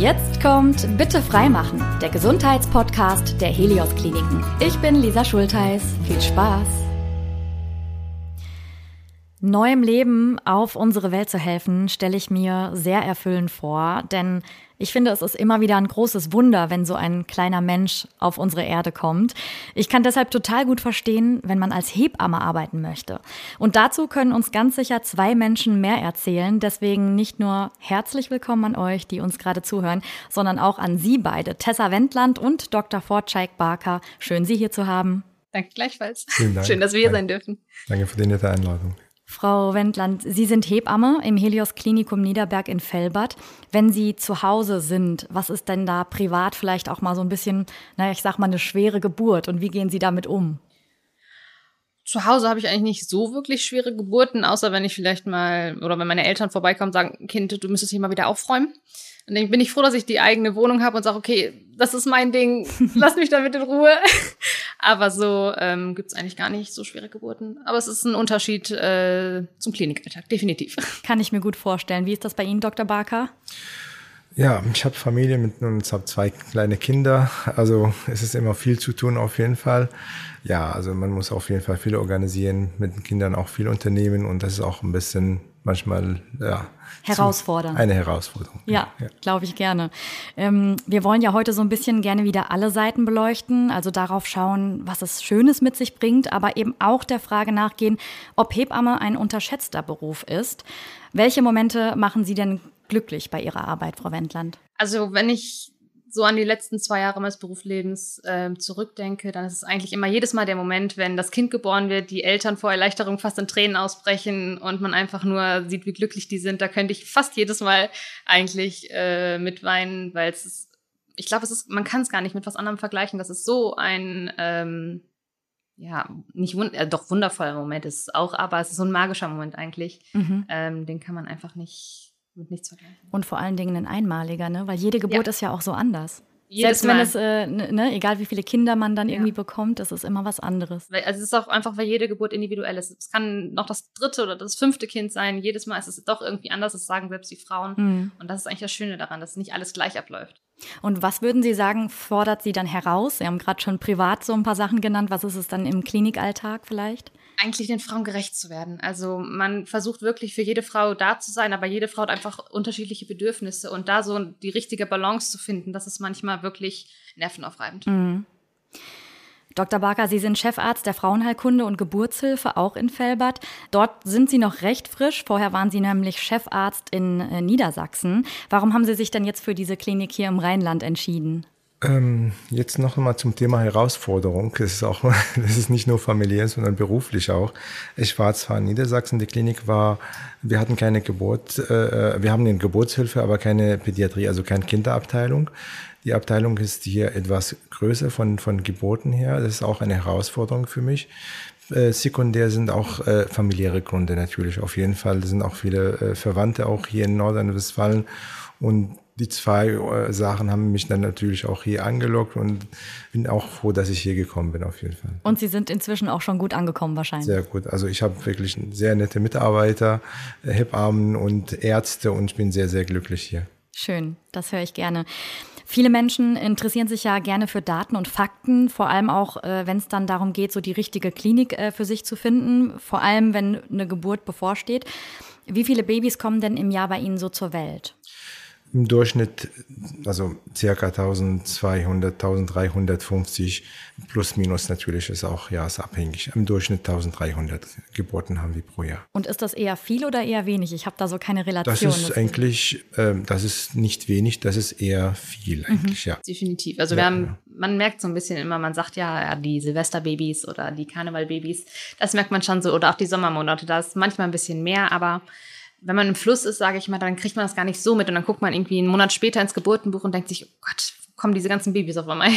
Jetzt kommt Bitte freimachen, der Gesundheitspodcast der Helios Kliniken. Ich bin Lisa Schultheiß. Viel Spaß! Neuem Leben auf unsere Welt zu helfen, stelle ich mir sehr erfüllend vor, denn ich finde, es ist immer wieder ein großes Wunder, wenn so ein kleiner Mensch auf unsere Erde kommt. Ich kann deshalb total gut verstehen, wenn man als Hebamme arbeiten möchte. Und dazu können uns ganz sicher zwei Menschen mehr erzählen. Deswegen nicht nur herzlich willkommen an euch, die uns gerade zuhören, sondern auch an Sie beide, Tessa Wendland und Dr. Fortscheik Barker. Schön, Sie hier zu haben. Danke gleichfalls. Vielen Dank. Schön, dass wir hier sein dürfen. Danke für die nette Einladung. Frau Wendland, Sie sind Hebamme im Helios Klinikum Niederberg in Fellbad. Wenn Sie zu Hause sind, was ist denn da privat vielleicht auch mal so ein bisschen, naja, ich sag mal, eine schwere Geburt und wie gehen Sie damit um? Zu Hause habe ich eigentlich nicht so wirklich schwere Geburten, außer wenn ich vielleicht mal oder wenn meine Eltern vorbeikommen und sagen, Kind, du müsstest hier mal wieder aufräumen. Und dann bin ich froh, dass ich die eigene Wohnung habe und sage, okay, das ist mein Ding, lass mich damit in Ruhe. Aber so ähm, gibt es eigentlich gar nicht so schwere Geburten. Aber es ist ein Unterschied äh, zum Klinikalltag, definitiv. Kann ich mir gut vorstellen. Wie ist das bei Ihnen, Dr. Barker? Ja, ich habe Familie mit und habe zwei kleine Kinder. Also es ist immer viel zu tun auf jeden Fall. Ja, also man muss auf jeden Fall viel organisieren, mit den Kindern auch viel unternehmen und das ist auch ein bisschen manchmal ja, herausfordernd. Eine Herausforderung. Ja, ja. glaube ich gerne. Ähm, wir wollen ja heute so ein bisschen gerne wieder alle Seiten beleuchten, also darauf schauen, was es Schönes mit sich bringt, aber eben auch der Frage nachgehen, ob Hebamme ein unterschätzter Beruf ist. Welche Momente machen Sie denn glücklich bei Ihrer Arbeit, Frau Wendland? Also wenn ich so an die letzten zwei Jahre meines Berufslebens äh, zurückdenke, dann ist es eigentlich immer jedes Mal der Moment, wenn das Kind geboren wird, die Eltern vor Erleichterung fast in Tränen ausbrechen und man einfach nur sieht, wie glücklich die sind. Da könnte ich fast jedes Mal eigentlich äh, mitweinen, weil es ist, ich glaube, es ist, man kann es gar nicht mit was anderem vergleichen. Das ist so ein ähm, ja, nicht wund äh, doch wundervoller Moment ist es auch, aber es ist so ein magischer Moment eigentlich. Mhm. Ähm, den kann man einfach nicht mit nichts vergleichen. Und vor allen Dingen ein einmaliger, ne? Weil jede Geburt ja. ist ja auch so anders. Jedes Selbst wenn Mal. es, äh, ne, ne, egal wie viele Kinder man dann ja. irgendwie bekommt, das ist immer was anderes. Also es ist auch einfach, weil jede Geburt individuell ist. Es kann noch das dritte oder das fünfte Kind sein. Jedes Mal ist es doch irgendwie anders. Das sagen selbst die Frauen. Mhm. Und das ist eigentlich das Schöne daran, dass nicht alles gleich abläuft. Und was würden Sie sagen, fordert Sie dann heraus? Sie haben gerade schon privat so ein paar Sachen genannt. Was ist es dann im Klinikalltag vielleicht? Eigentlich den Frauen gerecht zu werden. Also man versucht wirklich für jede Frau da zu sein, aber jede Frau hat einfach unterschiedliche Bedürfnisse und da so die richtige Balance zu finden, das ist manchmal wirklich nervenaufreibend. Mhm. Dr. Barker, Sie sind Chefarzt der Frauenheilkunde und Geburtshilfe auch in Fellbad. Dort sind Sie noch recht frisch. Vorher waren Sie nämlich Chefarzt in äh, Niedersachsen. Warum haben Sie sich denn jetzt für diese Klinik hier im Rheinland entschieden? Ähm, jetzt noch einmal zum Thema Herausforderung. Das ist auch, das ist nicht nur familiär, sondern beruflich auch. Ich war zwar in Niedersachsen, die Klinik war, wir hatten keine Geburt, äh, wir haben eine Geburtshilfe, aber keine Pädiatrie, also keine Kinderabteilung. Die Abteilung ist hier etwas größer von, von Geburten her. Das ist auch eine Herausforderung für mich. Äh, sekundär sind auch äh, familiäre Gründe natürlich auf jeden Fall. Sind auch viele äh, Verwandte auch hier in Nordrhein-Westfalen und die zwei äh, Sachen haben mich dann natürlich auch hier angelockt und bin auch froh, dass ich hier gekommen bin, auf jeden Fall. Und Sie sind inzwischen auch schon gut angekommen wahrscheinlich? Sehr gut. Also ich habe wirklich sehr nette Mitarbeiter, äh, Hebammen und Ärzte und ich bin sehr, sehr glücklich hier. Schön, das höre ich gerne. Viele Menschen interessieren sich ja gerne für Daten und Fakten, vor allem auch, äh, wenn es dann darum geht, so die richtige Klinik äh, für sich zu finden, vor allem wenn eine Geburt bevorsteht. Wie viele Babys kommen denn im Jahr bei Ihnen so zur Welt? Im Durchschnitt, also circa 1200, 1350 plus minus natürlich ist auch jahresabhängig. Im Durchschnitt 1300 Geburten haben wir pro Jahr. Und ist das eher viel oder eher wenig? Ich habe da so keine Relation. Das ist eigentlich, äh, das ist nicht wenig, das ist eher viel mhm. eigentlich, mhm. ja. Definitiv. Also wir haben, man merkt so ein bisschen immer, man sagt ja, die Silvesterbabys oder die Karnevalbabys, das merkt man schon so, oder auch die Sommermonate, da ist manchmal ein bisschen mehr, aber wenn man im Fluss ist, sage ich mal, dann kriegt man das gar nicht so mit und dann guckt man irgendwie einen Monat später ins Geburtenbuch und denkt sich, oh Gott, wo kommen diese ganzen Babys auf einmal?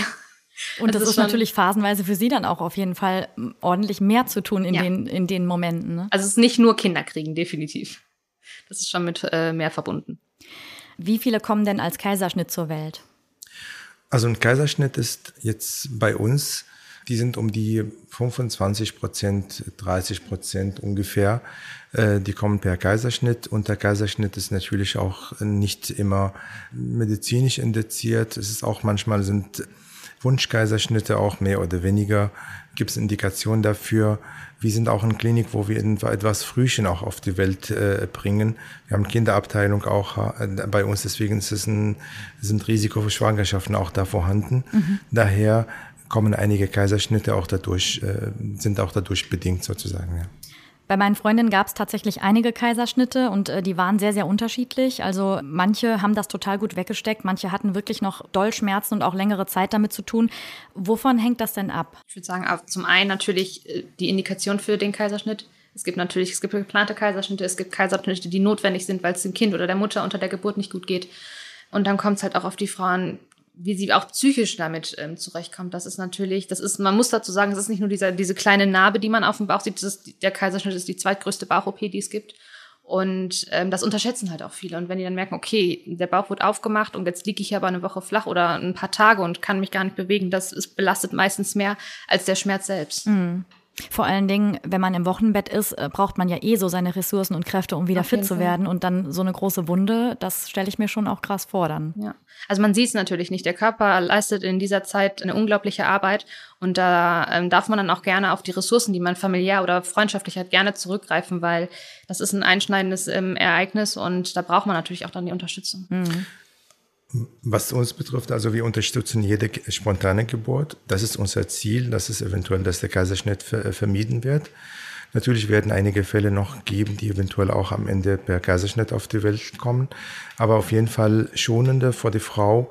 Und das, das ist, ist natürlich phasenweise für Sie dann auch auf jeden Fall ordentlich mehr zu tun in, ja. den, in den Momenten. Ne? Also es ist nicht nur Kinder kriegen, definitiv. Das ist schon mit äh, mehr verbunden. Wie viele kommen denn als Kaiserschnitt zur Welt? Also ein Kaiserschnitt ist jetzt bei uns die sind um die 25 Prozent, 30 Prozent ungefähr. Äh, die kommen per Kaiserschnitt und der Kaiserschnitt ist natürlich auch nicht immer medizinisch indiziert. Es ist auch manchmal sind Wunschkaiserschnitte auch mehr oder weniger. Gibt es Indikationen dafür? Wir sind auch eine Klinik, wo wir etwas Frühchen auch auf die Welt äh, bringen. Wir haben Kinderabteilung auch äh, bei uns, deswegen ist es ein, sind Risiko für Schwangerschaften auch da vorhanden. Mhm. Daher kommen einige Kaiserschnitte auch dadurch, äh, sind auch dadurch bedingt sozusagen. Ja. Bei meinen Freundinnen gab es tatsächlich einige Kaiserschnitte und äh, die waren sehr, sehr unterschiedlich. Also manche haben das total gut weggesteckt, manche hatten wirklich noch Dollschmerzen und auch längere Zeit damit zu tun. Wovon hängt das denn ab? Ich würde sagen, zum einen natürlich äh, die Indikation für den Kaiserschnitt. Es gibt natürlich, es gibt geplante Kaiserschnitte, es gibt Kaiserschnitte, die notwendig sind, weil es dem Kind oder der Mutter unter der Geburt nicht gut geht. Und dann kommt es halt auch auf die Frauen wie sie auch psychisch damit ähm, zurechtkommt. Das ist natürlich, das ist, man muss dazu sagen, es ist nicht nur dieser, diese kleine Narbe, die man auf dem Bauch sieht. Das ist, der Kaiserschnitt ist die zweitgrößte Bauch-OP, die es gibt. Und ähm, das unterschätzen halt auch viele. Und wenn die dann merken, okay, der Bauch wird aufgemacht und jetzt liege ich aber eine Woche flach oder ein paar Tage und kann mich gar nicht bewegen, das ist, belastet meistens mehr als der Schmerz selbst. Mhm. Vor allen Dingen, wenn man im Wochenbett ist, äh, braucht man ja eh so seine Ressourcen und Kräfte, um wieder Auf fit zu werden. Und dann so eine große Wunde, das stelle ich mir schon auch krass vor dann. Ja. Also man sieht es natürlich nicht. Der Körper leistet in dieser Zeit eine unglaubliche Arbeit. Und da ähm, darf man dann auch gerne auf die Ressourcen, die man familiär oder freundschaftlich hat, gerne zurückgreifen, weil das ist ein einschneidendes ähm, Ereignis und da braucht man natürlich auch dann die Unterstützung. Mhm. Was uns betrifft, also wir unterstützen jede spontane Geburt. Das ist unser Ziel. Das ist eventuell, dass der Kaiserschnitt vermieden wird. Natürlich werden einige Fälle noch geben, die eventuell auch am Ende per Kaiserschnitt auf die Welt kommen. Aber auf jeden Fall schonende vor die Frau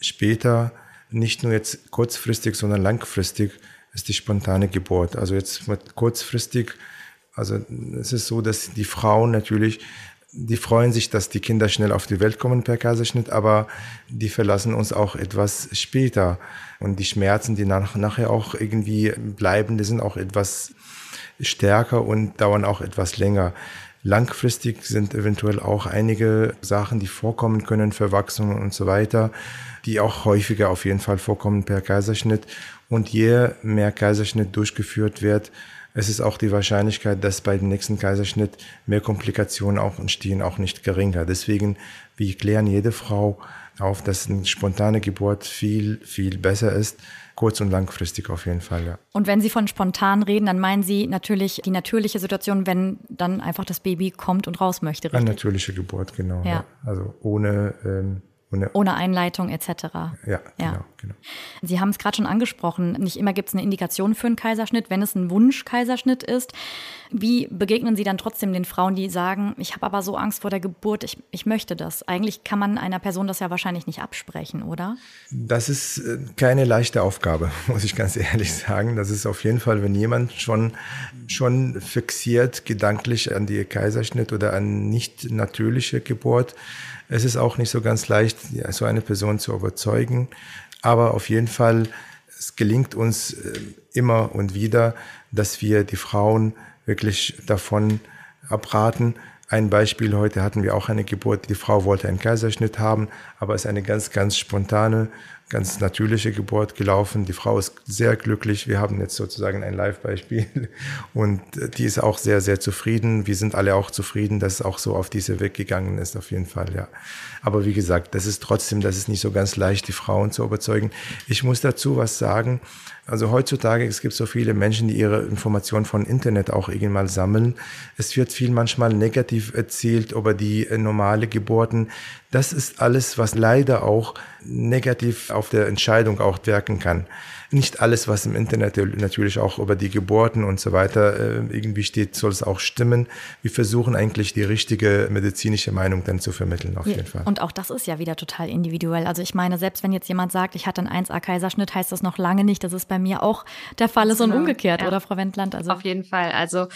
später, nicht nur jetzt kurzfristig, sondern langfristig ist die spontane Geburt. Also jetzt mit kurzfristig, also es ist so, dass die Frauen natürlich die freuen sich, dass die Kinder schnell auf die Welt kommen per Kaiserschnitt, aber die verlassen uns auch etwas später. Und die Schmerzen, die nach, nachher auch irgendwie bleiben, die sind auch etwas stärker und dauern auch etwas länger. Langfristig sind eventuell auch einige Sachen, die vorkommen können, Verwachsungen und so weiter, die auch häufiger auf jeden Fall vorkommen per Kaiserschnitt. Und je mehr Kaiserschnitt durchgeführt wird, es ist auch die Wahrscheinlichkeit, dass bei dem nächsten Kaiserschnitt mehr Komplikationen auch entstehen, auch nicht geringer. Deswegen, wir klären jede Frau auf, dass eine spontane Geburt viel, viel besser ist. Kurz- und langfristig auf jeden Fall, ja. Und wenn Sie von spontan reden, dann meinen Sie natürlich die natürliche Situation, wenn dann einfach das Baby kommt und raus möchte, richtig? Eine natürliche Geburt, genau. Ja. ja. Also ohne ähm, ohne, Ohne Einleitung etc. Ja, ja. Genau, genau. Sie haben es gerade schon angesprochen. Nicht immer gibt es eine Indikation für einen Kaiserschnitt, wenn es ein Wunsch-Kaiserschnitt ist. Wie begegnen Sie dann trotzdem den Frauen, die sagen, ich habe aber so Angst vor der Geburt, ich, ich möchte das? Eigentlich kann man einer Person das ja wahrscheinlich nicht absprechen, oder? Das ist äh, keine leichte Aufgabe, muss ich ganz ehrlich sagen. Das ist auf jeden Fall, wenn jemand schon, schon fixiert gedanklich an die Kaiserschnitt oder an nicht natürliche Geburt, es ist auch nicht so ganz leicht, so eine Person zu überzeugen, aber auf jeden Fall, es gelingt uns äh, immer und wieder, dass wir die Frauen wirklich davon abraten. Ein Beispiel, heute hatten wir auch eine Geburt, die Frau wollte einen Kaiserschnitt haben, aber es ist eine ganz, ganz spontane ganz natürliche Geburt gelaufen. Die Frau ist sehr glücklich. Wir haben jetzt sozusagen ein Live-Beispiel und die ist auch sehr, sehr zufrieden. Wir sind alle auch zufrieden, dass es auch so auf diese Weg gegangen ist, auf jeden Fall, ja. Aber wie gesagt, das ist trotzdem, das ist nicht so ganz leicht, die Frauen zu überzeugen. Ich muss dazu was sagen. Also heutzutage, es gibt so viele Menschen, die ihre Informationen von Internet auch irgendwann sammeln. Es wird viel manchmal negativ erzählt über die äh, normale Geburten. Das ist alles, was leider auch negativ auf der Entscheidung auch wirken kann. Nicht alles, was im Internet natürlich auch über die Geburten und so weiter äh, irgendwie steht, soll es auch stimmen. Wir versuchen eigentlich die richtige medizinische Meinung dann zu vermitteln, auf jeden Fall. Und auch das ist ja wieder total individuell. Also ich meine, selbst wenn jetzt jemand sagt, ich hatte einen 1A-Kaiserschnitt, heißt das noch lange nicht, dass es bei mir auch der Fall ist genau. und umgekehrt, ja. oder Frau Wendland? Also auf jeden Fall. Also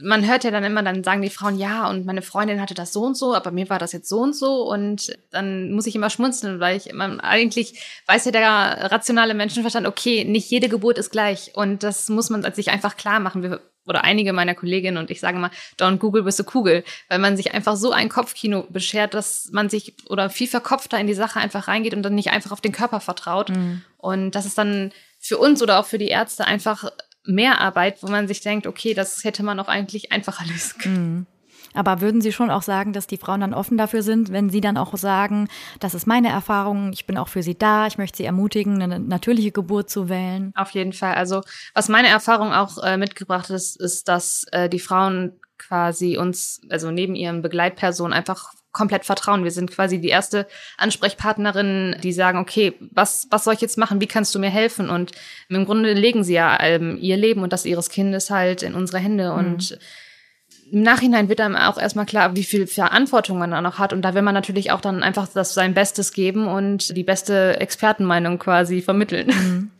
man hört ja dann immer, dann sagen die Frauen, ja, und meine Freundin hatte das so und so, aber mir war das jetzt so und so. Und dann muss ich immer schmunzeln, weil ich man, eigentlich weiß ja der rationale Menschenverstand, okay, nicht jede Geburt ist gleich. Und das muss man sich einfach klar machen. Wir oder einige meiner Kolleginnen und ich sage mal, don't Google bist du Kugel, weil man sich einfach so ein Kopfkino beschert, dass man sich oder viel verkopfter in die Sache einfach reingeht und dann nicht einfach auf den Körper vertraut. Mhm. Und das ist dann für uns oder auch für die Ärzte einfach mehr Arbeit, wo man sich denkt, okay, das hätte man auch eigentlich einfacher lösen können. Mhm. Aber würden Sie schon auch sagen, dass die Frauen dann offen dafür sind, wenn Sie dann auch sagen, das ist meine Erfahrung, ich bin auch für Sie da, ich möchte Sie ermutigen, eine natürliche Geburt zu wählen? Auf jeden Fall. Also was meine Erfahrung auch äh, mitgebracht ist, ist, dass äh, die Frauen quasi uns, also neben ihren Begleitpersonen einfach komplett vertrauen. Wir sind quasi die erste Ansprechpartnerin, die sagen, okay, was, was soll ich jetzt machen? Wie kannst du mir helfen? Und im Grunde legen sie ja ähm, ihr Leben und das ihres Kindes halt in unsere Hände. Mhm. Und im Nachhinein wird einem auch erstmal klar, wie viel Verantwortung man da noch hat. Und da will man natürlich auch dann einfach das sein Bestes geben und die beste Expertenmeinung quasi vermitteln. Mhm.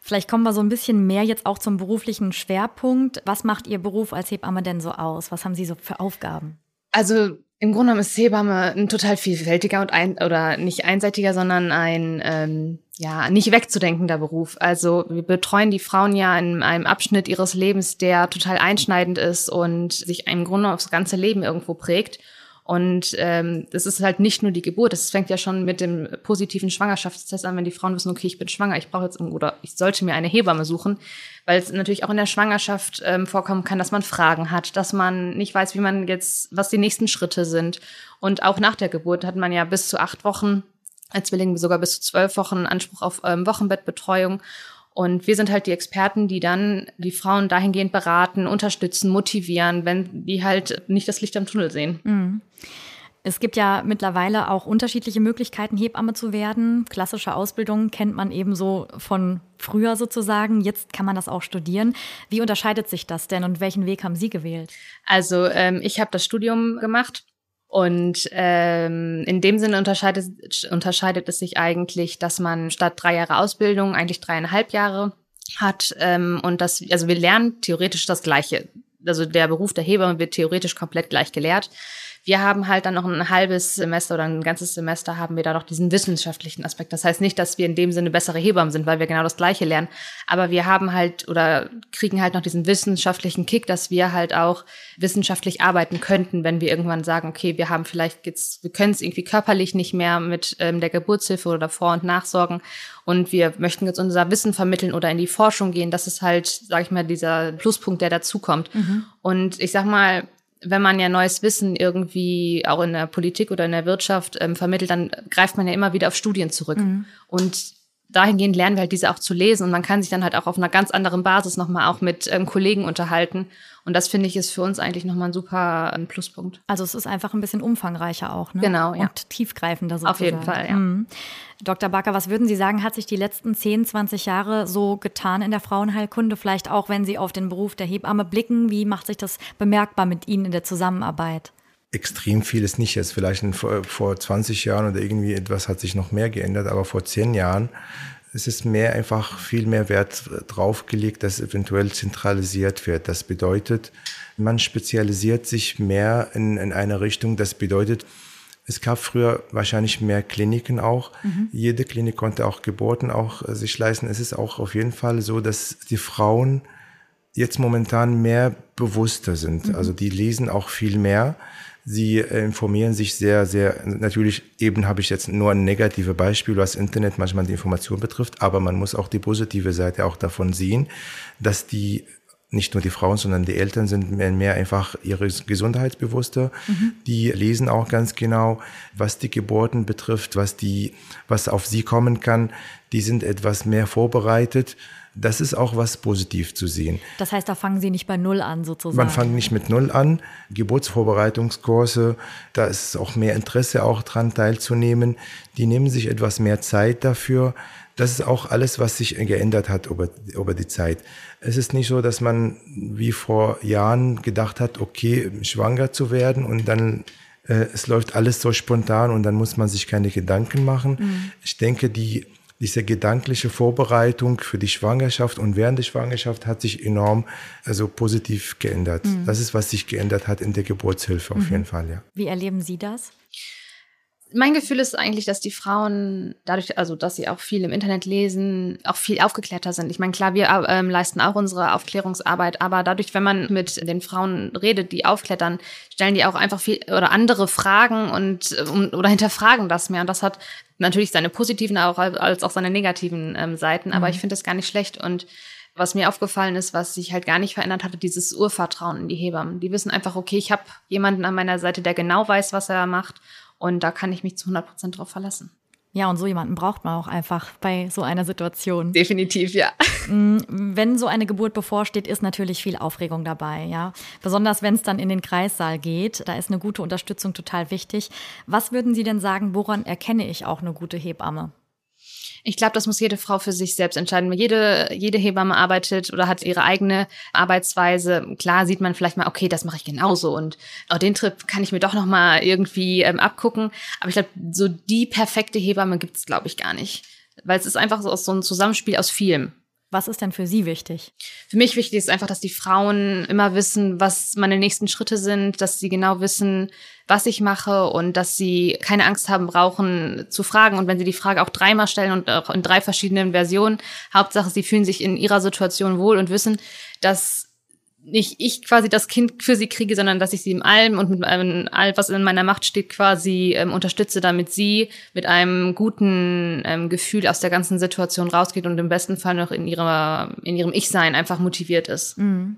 Vielleicht kommen wir so ein bisschen mehr jetzt auch zum beruflichen Schwerpunkt. Was macht Ihr Beruf als Hebamme denn so aus? Was haben Sie so für Aufgaben? Also im Grunde genommen ist Hebamme ein total vielfältiger und ein oder nicht einseitiger, sondern ein ähm, ja nicht wegzudenkender Beruf. Also wir betreuen die Frauen ja in einem Abschnitt ihres Lebens, der total einschneidend ist und sich im Grunde aufs ganze Leben irgendwo prägt. Und ähm, das ist halt nicht nur die Geburt, das fängt ja schon mit dem positiven Schwangerschaftstest an, wenn die Frauen wissen, okay, ich bin schwanger, ich brauche jetzt oder ich sollte mir eine Hebamme suchen, weil es natürlich auch in der Schwangerschaft ähm, vorkommen kann, dass man Fragen hat, dass man nicht weiß, wie man jetzt, was die nächsten Schritte sind. Und auch nach der Geburt hat man ja bis zu acht Wochen, als Zwilling sogar bis zu zwölf Wochen Anspruch auf ähm, Wochenbettbetreuung. Und wir sind halt die Experten, die dann die Frauen dahingehend beraten, unterstützen, motivieren, wenn die halt nicht das Licht am Tunnel sehen. Mhm. Es gibt ja mittlerweile auch unterschiedliche Möglichkeiten, Hebamme zu werden. Klassische Ausbildung kennt man ebenso von früher sozusagen. Jetzt kann man das auch studieren. Wie unterscheidet sich das denn und welchen Weg haben Sie gewählt? Also ähm, ich habe das Studium gemacht und ähm, in dem Sinne unterscheidet, unterscheidet es sich eigentlich, dass man statt drei Jahre Ausbildung eigentlich dreieinhalb Jahre hat. Ähm, und das, also wir lernen theoretisch das Gleiche. Also der Beruf der Hebamme wird theoretisch komplett gleich gelehrt. Wir haben halt dann noch ein halbes Semester oder ein ganzes Semester haben wir da noch diesen wissenschaftlichen Aspekt. Das heißt nicht, dass wir in dem Sinne bessere Hebammen sind, weil wir genau das Gleiche lernen. Aber wir haben halt oder kriegen halt noch diesen wissenschaftlichen Kick, dass wir halt auch wissenschaftlich arbeiten könnten, wenn wir irgendwann sagen, okay, wir haben vielleicht jetzt, wir können es irgendwie körperlich nicht mehr mit ähm, der Geburtshilfe oder Vor- und Nachsorgen und wir möchten jetzt unser Wissen vermitteln oder in die Forschung gehen. Das ist halt, sage ich mal, dieser Pluspunkt, der dazukommt. Mhm. Und ich sag mal, wenn man ja neues Wissen irgendwie auch in der Politik oder in der Wirtschaft ähm, vermittelt, dann greift man ja immer wieder auf Studien zurück. Mhm. Und dahingehend lernen wir halt diese auch zu lesen und man kann sich dann halt auch auf einer ganz anderen Basis nochmal auch mit ähm, Kollegen unterhalten. Und das finde ich ist für uns eigentlich nochmal ein super ein Pluspunkt. Also es ist einfach ein bisschen umfangreicher auch, ne? Genau, ja. Und tiefgreifender sozusagen. Auf jeden Fall, ja. Mhm. Dr. Backer, was würden Sie sagen, hat sich die letzten 10, 20 Jahre so getan in der Frauenheilkunde? Vielleicht auch, wenn Sie auf den Beruf der Hebamme blicken, wie macht sich das bemerkbar mit Ihnen in der Zusammenarbeit? extrem viel ist nicht jetzt. Vielleicht vor, vor 20 Jahren oder irgendwie etwas hat sich noch mehr geändert, aber vor 10 Jahren ist es mehr einfach viel mehr Wert draufgelegt, dass eventuell zentralisiert wird. Das bedeutet, man spezialisiert sich mehr in, in eine Richtung. Das bedeutet, es gab früher wahrscheinlich mehr Kliniken auch. Mhm. Jede Klinik konnte auch Geburten auch sich leisten. Es ist auch auf jeden Fall so, dass die Frauen jetzt momentan mehr bewusster sind. Mhm. Also die lesen auch viel mehr. Sie äh, informieren sich sehr, sehr, natürlich eben habe ich jetzt nur ein negatives Beispiel, was Internet manchmal die Information betrifft, aber man muss auch die positive Seite auch davon sehen, dass die nicht nur die Frauen, sondern die Eltern sind mehr, mehr einfach ihre gesundheitsbewusster. Mhm. Die lesen auch ganz genau, was die Geburten betrifft, was die, was auf sie kommen kann. Die sind etwas mehr vorbereitet das ist auch was positiv zu sehen. Das heißt, da fangen Sie nicht bei Null an sozusagen? Man fängt nicht mit Null an. Geburtsvorbereitungskurse, da ist auch mehr Interesse auch dran teilzunehmen. Die nehmen sich etwas mehr Zeit dafür. Das ist auch alles, was sich geändert hat über, über die Zeit. Es ist nicht so, dass man wie vor Jahren gedacht hat, okay, schwanger zu werden und dann äh, es läuft alles so spontan und dann muss man sich keine Gedanken machen. Mhm. Ich denke, die diese gedankliche Vorbereitung für die Schwangerschaft und während der Schwangerschaft hat sich enorm also positiv geändert. Mhm. Das ist, was sich geändert hat in der Geburtshilfe auf mhm. jeden Fall, ja. Wie erleben Sie das? Mein Gefühl ist eigentlich, dass die Frauen dadurch, also dass sie auch viel im Internet lesen, auch viel aufgeklärter sind. Ich meine, klar, wir äh, leisten auch unsere Aufklärungsarbeit, aber dadurch, wenn man mit den Frauen redet, die aufklettern, stellen die auch einfach viel oder andere Fragen und um, oder hinterfragen das mehr. Und das hat natürlich seine positiven auch, als auch seine negativen ähm, Seiten. Aber mhm. ich finde das gar nicht schlecht und was mir aufgefallen ist, was sich halt gar nicht verändert hatte, dieses Urvertrauen in die Hebammen. Die wissen einfach, okay, ich habe jemanden an meiner Seite, der genau weiß, was er macht und da kann ich mich zu 100 Prozent drauf verlassen. Ja, und so jemanden braucht man auch einfach bei so einer Situation. Definitiv, ja. Mm, wenn so eine Geburt bevorsteht, ist natürlich viel Aufregung dabei, ja. Besonders wenn es dann in den Kreissaal geht, da ist eine gute Unterstützung total wichtig. Was würden Sie denn sagen, woran erkenne ich auch eine gute Hebamme? Ich glaube, das muss jede Frau für sich selbst entscheiden. Jede, jede Hebamme arbeitet oder hat ihre eigene Arbeitsweise. Klar sieht man vielleicht mal, okay, das mache ich genauso und auch den Trip kann ich mir doch noch mal irgendwie ähm, abgucken. Aber ich glaube, so die perfekte Hebamme gibt es, glaube ich, gar nicht. Weil es ist einfach so, so ein Zusammenspiel aus vielem. Was ist denn für Sie wichtig? Für mich wichtig ist einfach, dass die Frauen immer wissen, was meine nächsten Schritte sind, dass sie genau wissen, was ich mache und dass sie keine Angst haben brauchen zu fragen. Und wenn sie die Frage auch dreimal stellen und auch in drei verschiedenen Versionen, Hauptsache, sie fühlen sich in ihrer Situation wohl und wissen, dass nicht ich quasi das Kind für sie kriege, sondern dass ich sie im allem und mit allem, all, was in meiner Macht steht, quasi ähm, unterstütze, damit sie mit einem guten ähm, Gefühl aus der ganzen Situation rausgeht und im besten Fall noch in ihrer, in ihrem Ich-Sein einfach motiviert ist. Mhm.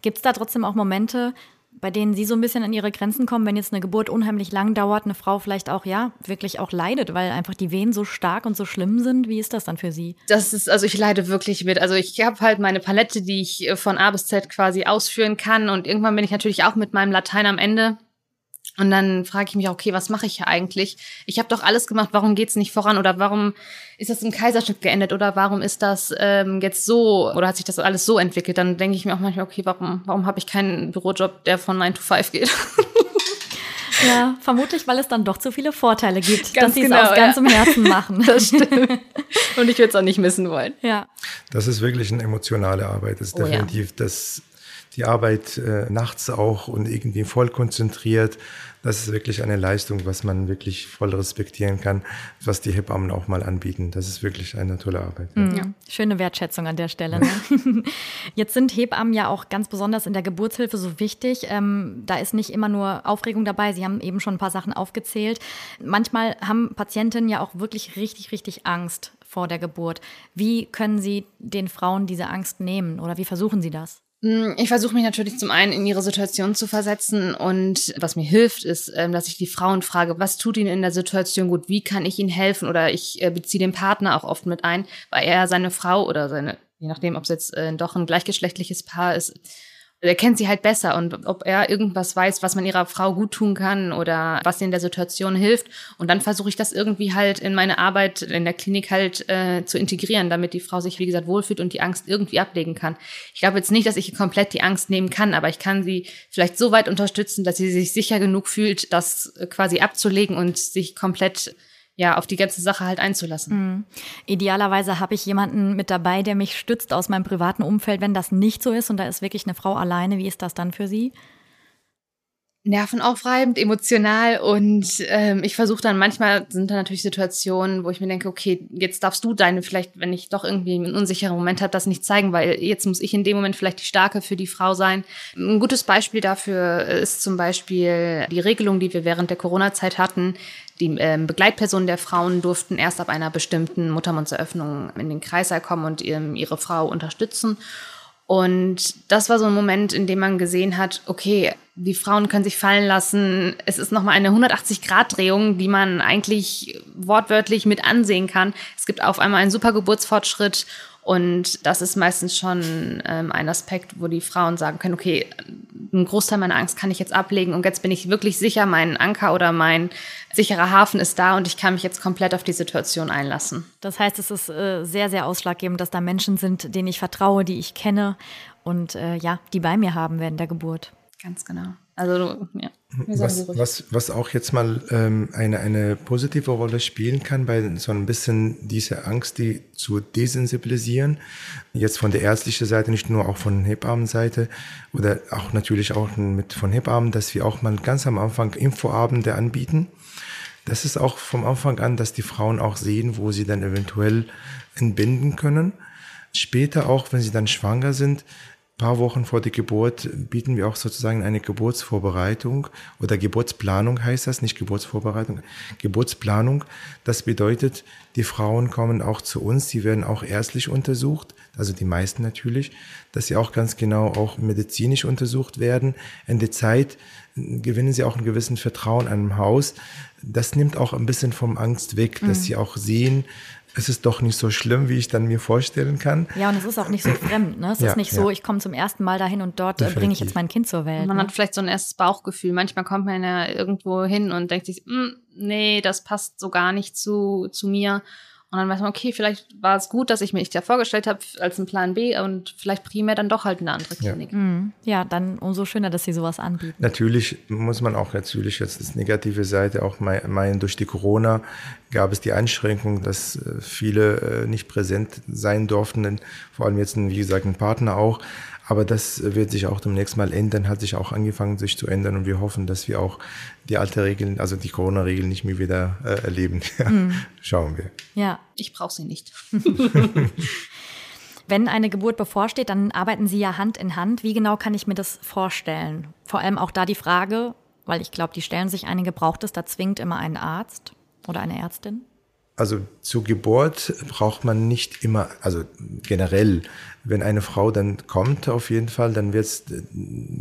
Gibt es da trotzdem auch Momente, bei denen Sie so ein bisschen an Ihre Grenzen kommen, wenn jetzt eine Geburt unheimlich lang dauert, eine Frau vielleicht auch, ja, wirklich auch leidet, weil einfach die Wehen so stark und so schlimm sind? Wie ist das dann für Sie? Das ist, also ich leide wirklich mit. Also ich habe halt meine Palette, die ich äh, von A bis Z quasi ausführen kann und irgendwann bin ich natürlich auch mit meinem Latein am Ende. Und dann frage ich mich, okay, was mache ich hier eigentlich? Ich habe doch alles gemacht, warum geht's nicht voran? Oder warum ist das im Kaiserschnitt geendet? Oder warum ist das ähm, jetzt so? Oder hat sich das alles so entwickelt? Dann denke ich mir auch manchmal, okay, warum, warum habe ich keinen Bürojob, der von 9 to 5 geht? Ja, vermutlich, weil es dann doch zu viele Vorteile gibt, Ganz dass sie genau, es aus ganzem ja. Herzen machen. Das stimmt. Und ich würde es auch nicht missen wollen. Ja. Das ist wirklich eine emotionale Arbeit. Das ist oh, definitiv ja. das die Arbeit äh, nachts auch und irgendwie voll konzentriert. Das ist wirklich eine Leistung, was man wirklich voll respektieren kann, was die Hebammen auch mal anbieten. Das ist wirklich eine tolle Arbeit. Ja. Mhm. Schöne Wertschätzung an der Stelle. Ne? Jetzt sind Hebammen ja auch ganz besonders in der Geburtshilfe so wichtig. Ähm, da ist nicht immer nur Aufregung dabei. Sie haben eben schon ein paar Sachen aufgezählt. Manchmal haben Patientinnen ja auch wirklich richtig, richtig Angst vor der Geburt. Wie können Sie den Frauen diese Angst nehmen oder wie versuchen Sie das? Mm, ich versuche mich natürlich zum einen in ihre Situation zu versetzen und was mir hilft, ist, ähm, dass ich die Frauen frage, was tut ihnen in der Situation gut, wie kann ich ihnen helfen? Oder ich äh, beziehe den Partner auch oft mit ein, weil er seine Frau oder seine, je nachdem, ob es jetzt äh, doch ein gleichgeschlechtliches Paar ist, er kennt sie halt besser und ob er irgendwas weiß, was man ihrer Frau gut tun kann oder was in der Situation hilft. Und dann versuche ich das irgendwie halt in meine Arbeit in der Klinik halt äh, zu integrieren, damit die Frau sich, wie gesagt, wohlfühlt und die Angst irgendwie ablegen kann. Ich glaube jetzt nicht, dass ich komplett die Angst nehmen kann, aber ich kann sie vielleicht so weit unterstützen, dass sie sich sicher genug fühlt, das quasi abzulegen und sich komplett ja, auf die ganze Sache halt einzulassen. Mhm. Idealerweise habe ich jemanden mit dabei, der mich stützt aus meinem privaten Umfeld. Wenn das nicht so ist und da ist wirklich eine Frau alleine, wie ist das dann für Sie? Nervenaufreibend, emotional und ähm, ich versuche dann manchmal sind da natürlich Situationen, wo ich mir denke, okay, jetzt darfst du deine vielleicht, wenn ich doch irgendwie einen unsicheren Moment habe, das nicht zeigen, weil jetzt muss ich in dem Moment vielleicht die Starke für die Frau sein. Ein gutes Beispiel dafür ist zum Beispiel die Regelung, die wir während der Corona-Zeit hatten. Die ähm, Begleitpersonen der Frauen durften erst ab einer bestimmten Muttermundseröffnung in den Kreißsaal kommen und ähm, ihre Frau unterstützen. Und das war so ein Moment, in dem man gesehen hat, okay, die Frauen können sich fallen lassen. Es ist nochmal eine 180-Grad-Drehung, die man eigentlich wortwörtlich mit ansehen kann. Es gibt auf einmal einen super Geburtsfortschritt und das ist meistens schon ähm, ein Aspekt, wo die Frauen sagen können, okay, einen Großteil meiner Angst kann ich jetzt ablegen und jetzt bin ich wirklich sicher, mein Anker oder mein sicherer Hafen ist da und ich kann mich jetzt komplett auf die Situation einlassen. Das heißt, es ist äh, sehr, sehr ausschlaggebend, dass da Menschen sind, denen ich vertraue, die ich kenne und äh, ja, die bei mir haben während der Geburt. Ganz genau. Also, ja. Was, was, was auch jetzt mal ähm, eine, eine positive Rolle spielen kann, bei so ein bisschen diese Angst, die zu desensibilisieren, jetzt von der ärztlichen Seite, nicht nur auch von Hebammenseite oder auch natürlich auch mit von Hebammen, dass wir auch mal ganz am Anfang Infoabende anbieten Das ist auch vom Anfang an, dass die Frauen auch sehen, wo sie dann eventuell entbinden können. Später auch, wenn sie dann schwanger sind, paar Wochen vor der Geburt bieten wir auch sozusagen eine Geburtsvorbereitung oder Geburtsplanung heißt das, nicht Geburtsvorbereitung, Geburtsplanung. Das bedeutet, die Frauen kommen auch zu uns, die werden auch ärztlich untersucht, also die meisten natürlich, dass sie auch ganz genau auch medizinisch untersucht werden. In der Zeit gewinnen sie auch einen gewissen Vertrauen an dem Haus. Das nimmt auch ein bisschen vom Angst weg, dass mhm. sie auch sehen, es ist doch nicht so schlimm, wie ich dann mir vorstellen kann. Ja, und es ist auch nicht so fremd. Ne? Es ja, ist nicht so, ja. ich komme zum ersten Mal dahin und dort äh, bringe ich jetzt mein Kind zur Welt. Und man ne? hat vielleicht so ein erstes Bauchgefühl. Manchmal kommt man ja irgendwo hin und denkt sich, mm, nee, das passt so gar nicht zu, zu mir. Und dann weiß man, okay, vielleicht war es gut, dass ich mir ja vorgestellt habe als ein Plan B und vielleicht primär dann doch halt eine andere Klinik. Ja. Mhm. ja, dann umso schöner, dass sie sowas anbieten. Natürlich muss man auch natürlich jetzt das negative Seite auch meinen, durch die Corona gab es die Einschränkung, dass äh, viele äh, nicht präsent sein durften, vor allem jetzt, wie gesagt, ein Partner auch. Aber das wird sich auch demnächst mal ändern, hat sich auch angefangen, sich zu ändern und wir hoffen, dass wir auch die alte Regeln, also die Corona-Regeln nicht mehr wieder äh, erleben. Ja, mhm. Schauen wir. Ja, ich brauche sie nicht. Wenn eine Geburt bevorsteht, dann arbeiten Sie ja Hand in Hand. Wie genau kann ich mir das vorstellen? Vor allem auch da die Frage, weil ich glaube, die stellen sich einige, braucht es da zwingend immer einen Arzt oder eine Ärztin? Also zur Geburt braucht man nicht immer, also generell, wenn eine Frau dann kommt, auf jeden Fall, dann wird äh,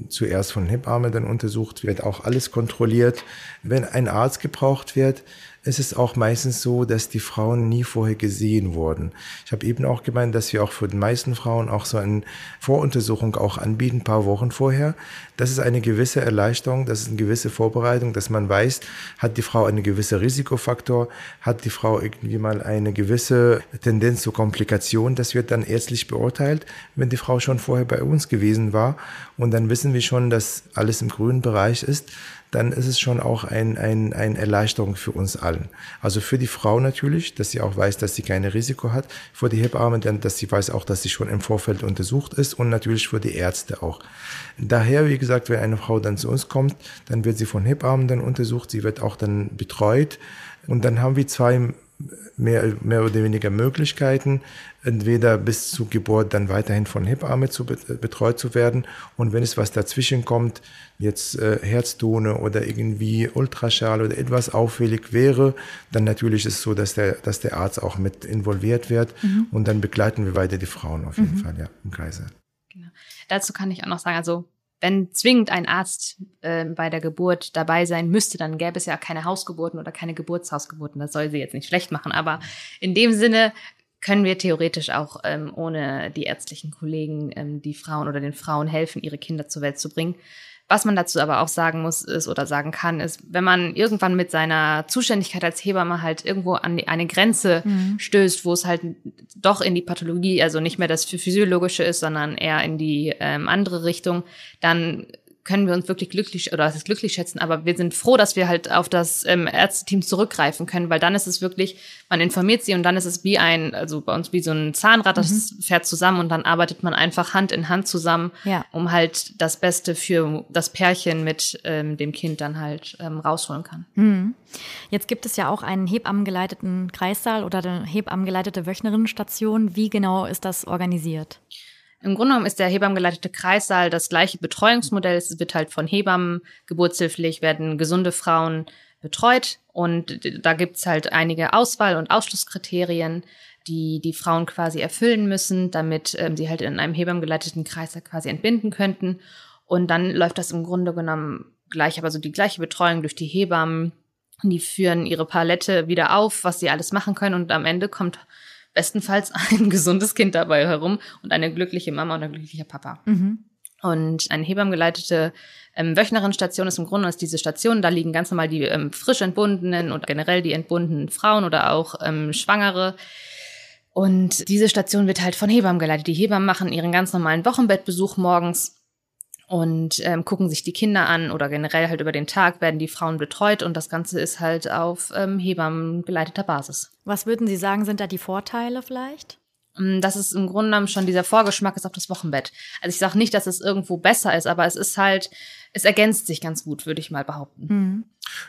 zuerst von Hebamme dann untersucht, wird auch alles kontrolliert. Wenn ein Arzt gebraucht wird, es ist auch meistens so, dass die Frauen nie vorher gesehen wurden. Ich habe eben auch gemeint, dass wir auch für die meisten Frauen auch so eine Voruntersuchung auch anbieten, paar Wochen vorher. Das ist eine gewisse Erleichterung, das ist eine gewisse Vorbereitung, dass man weiß, hat die Frau einen gewissen Risikofaktor, hat die Frau irgendwie mal eine gewisse Tendenz zur Komplikation. Das wird dann ärztlich beurteilt, wenn die Frau schon vorher bei uns gewesen war. Und dann wissen wir schon, dass alles im grünen Bereich ist dann ist es schon auch ein, ein, eine Erleichterung für uns allen. Also für die Frau natürlich, dass sie auch weiß, dass sie kein Risiko hat, für die Hebamme, dann, dass sie weiß auch, dass sie schon im Vorfeld untersucht ist und natürlich für die Ärzte auch. Daher, wie gesagt, wenn eine Frau dann zu uns kommt, dann wird sie von Hebammen dann untersucht, sie wird auch dann betreut und dann haben wir zwei mehr, mehr oder weniger Möglichkeiten, entweder bis zur Geburt dann weiterhin von Hebamme zu betreut zu werden und wenn es was dazwischen kommt, jetzt äh, Herztone oder irgendwie Ultraschall oder etwas auffällig wäre, dann natürlich ist es so, dass der, dass der Arzt auch mit involviert wird mhm. und dann begleiten wir weiter die Frauen auf jeden mhm. Fall ja, im Kreise. Genau. Dazu kann ich auch noch sagen, also wenn zwingend ein Arzt äh, bei der Geburt dabei sein müsste, dann gäbe es ja keine Hausgeburten oder keine Geburtshausgeburten. Das soll sie jetzt nicht schlecht machen, aber in dem Sinne können wir theoretisch auch ähm, ohne die ärztlichen Kollegen ähm, die Frauen oder den Frauen helfen, ihre Kinder zur Welt zu bringen. Was man dazu aber auch sagen muss ist oder sagen kann, ist, wenn man irgendwann mit seiner Zuständigkeit als Hebamme halt irgendwo an die, eine Grenze mhm. stößt, wo es halt doch in die Pathologie, also nicht mehr das Physiologische ist, sondern eher in die ähm, andere Richtung, dann können wir uns wirklich glücklich oder das ist glücklich schätzen, aber wir sind froh, dass wir halt auf das ähm, Ärzteteam zurückgreifen können, weil dann ist es wirklich, man informiert sie und dann ist es wie ein, also bei uns wie so ein Zahnrad, das mhm. fährt zusammen und dann arbeitet man einfach Hand in Hand zusammen, ja. um halt das Beste für das Pärchen mit ähm, dem Kind dann halt ähm, rausholen kann. Mhm. Jetzt gibt es ja auch einen hebammengeleiteten Kreissaal oder eine hebammengeleitete Wöchnerinnenstation. Wie genau ist das organisiert? Im Grunde genommen ist der hebammengeleitete Kreissaal das gleiche Betreuungsmodell. Es wird halt von Hebammen geburtshilflich, werden gesunde Frauen betreut und da gibt's halt einige Auswahl- und Ausschlusskriterien, die die Frauen quasi erfüllen müssen, damit ähm, sie halt in einem hebammengeleiteten Kreissaal quasi entbinden könnten. Und dann läuft das im Grunde genommen gleich, aber so die gleiche Betreuung durch die Hebammen. Die führen ihre Palette wieder auf, was sie alles machen können und am Ende kommt bestenfalls ein gesundes Kind dabei herum und eine glückliche Mama und ein glücklicher Papa. Mhm. Und eine hebammengeleitete ähm, Wöchnerinstation ist im Grunde ist diese Station, da liegen ganz normal die ähm, frisch entbundenen und generell die entbundenen Frauen oder auch ähm, Schwangere. Und diese Station wird halt von Hebammen geleitet. Die Hebammen machen ihren ganz normalen Wochenbettbesuch morgens und ähm, gucken sich die Kinder an oder generell halt über den Tag werden die Frauen betreut und das Ganze ist halt auf ähm, Hebammen geleiteter Basis. Was würden Sie sagen, sind da die Vorteile vielleicht? Mm, das ist im Grunde genommen schon dieser Vorgeschmack ist auf das Wochenbett. Also ich sage nicht, dass es irgendwo besser ist, aber es ist halt es ergänzt sich ganz gut, würde ich mal behaupten. Mhm.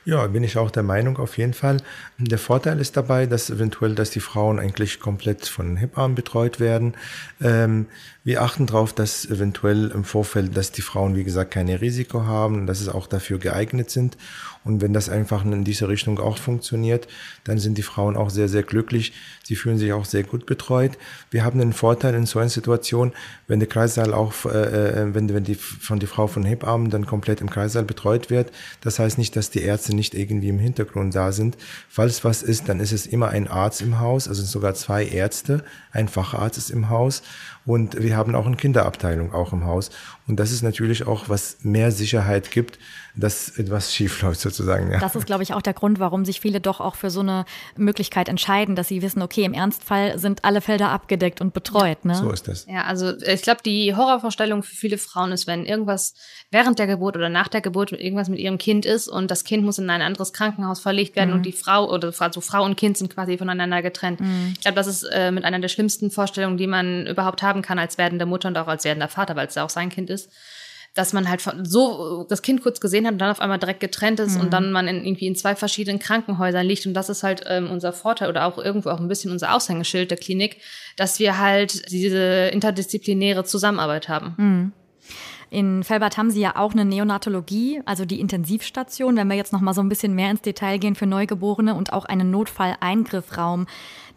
Ja, bin ich auch der Meinung auf jeden Fall. Der Vorteil ist dabei, dass eventuell, dass die Frauen eigentlich komplett von Hebammen betreut werden. Ähm, wir achten darauf, dass eventuell im Vorfeld, dass die Frauen, wie gesagt, keine Risiko haben, dass es auch dafür geeignet sind. Und wenn das einfach in diese Richtung auch funktioniert, dann sind die Frauen auch sehr, sehr glücklich. Sie fühlen sich auch sehr gut betreut. Wir haben den Vorteil in so einer Situation, wenn der Kreissaal auch, äh, äh wenn, wenn die von die Frau von Hebammen dann komplett im Kreissaal betreut wird. Das heißt nicht, dass die Ärzte nicht irgendwie im Hintergrund da sind. Falls was ist, dann ist es immer ein Arzt im Haus, also sogar zwei Ärzte, ein Facharzt ist im Haus und wir haben auch eine Kinderabteilung auch im Haus. Und das ist natürlich auch, was mehr Sicherheit gibt, dass etwas schief läuft sozusagen. Ja. Das ist, glaube ich, auch der Grund, warum sich viele doch auch für so eine Möglichkeit entscheiden, dass sie wissen, okay, im Ernstfall sind alle Felder abgedeckt und betreut. Ja, ne? So ist das. Ja, also ich glaube, die Horrorvorstellung für viele Frauen ist, wenn irgendwas während der Geburt oder nach der Geburt irgendwas mit ihrem Kind ist und das Kind muss in ein anderes Krankenhaus verlegt werden mhm. und die Frau oder also Frau und Kind sind quasi voneinander getrennt. Mhm. Ich glaube, das ist äh, mit einer der schlimmsten Vorstellungen, die man überhaupt haben kann als werdende Mutter und auch als werdender Vater, weil es ja auch sein Kind ist, dass man halt so das Kind kurz gesehen hat und dann auf einmal direkt getrennt ist mhm. und dann man in, irgendwie in zwei verschiedenen Krankenhäusern liegt. Und das ist halt ähm, unser Vorteil oder auch irgendwo auch ein bisschen unser Aushängeschild der Klinik, dass wir halt diese interdisziplinäre Zusammenarbeit haben. Mhm. In Felbert haben Sie ja auch eine Neonatologie, also die Intensivstation, wenn wir jetzt noch mal so ein bisschen mehr ins Detail gehen für Neugeborene und auch einen Notfalleingriffraum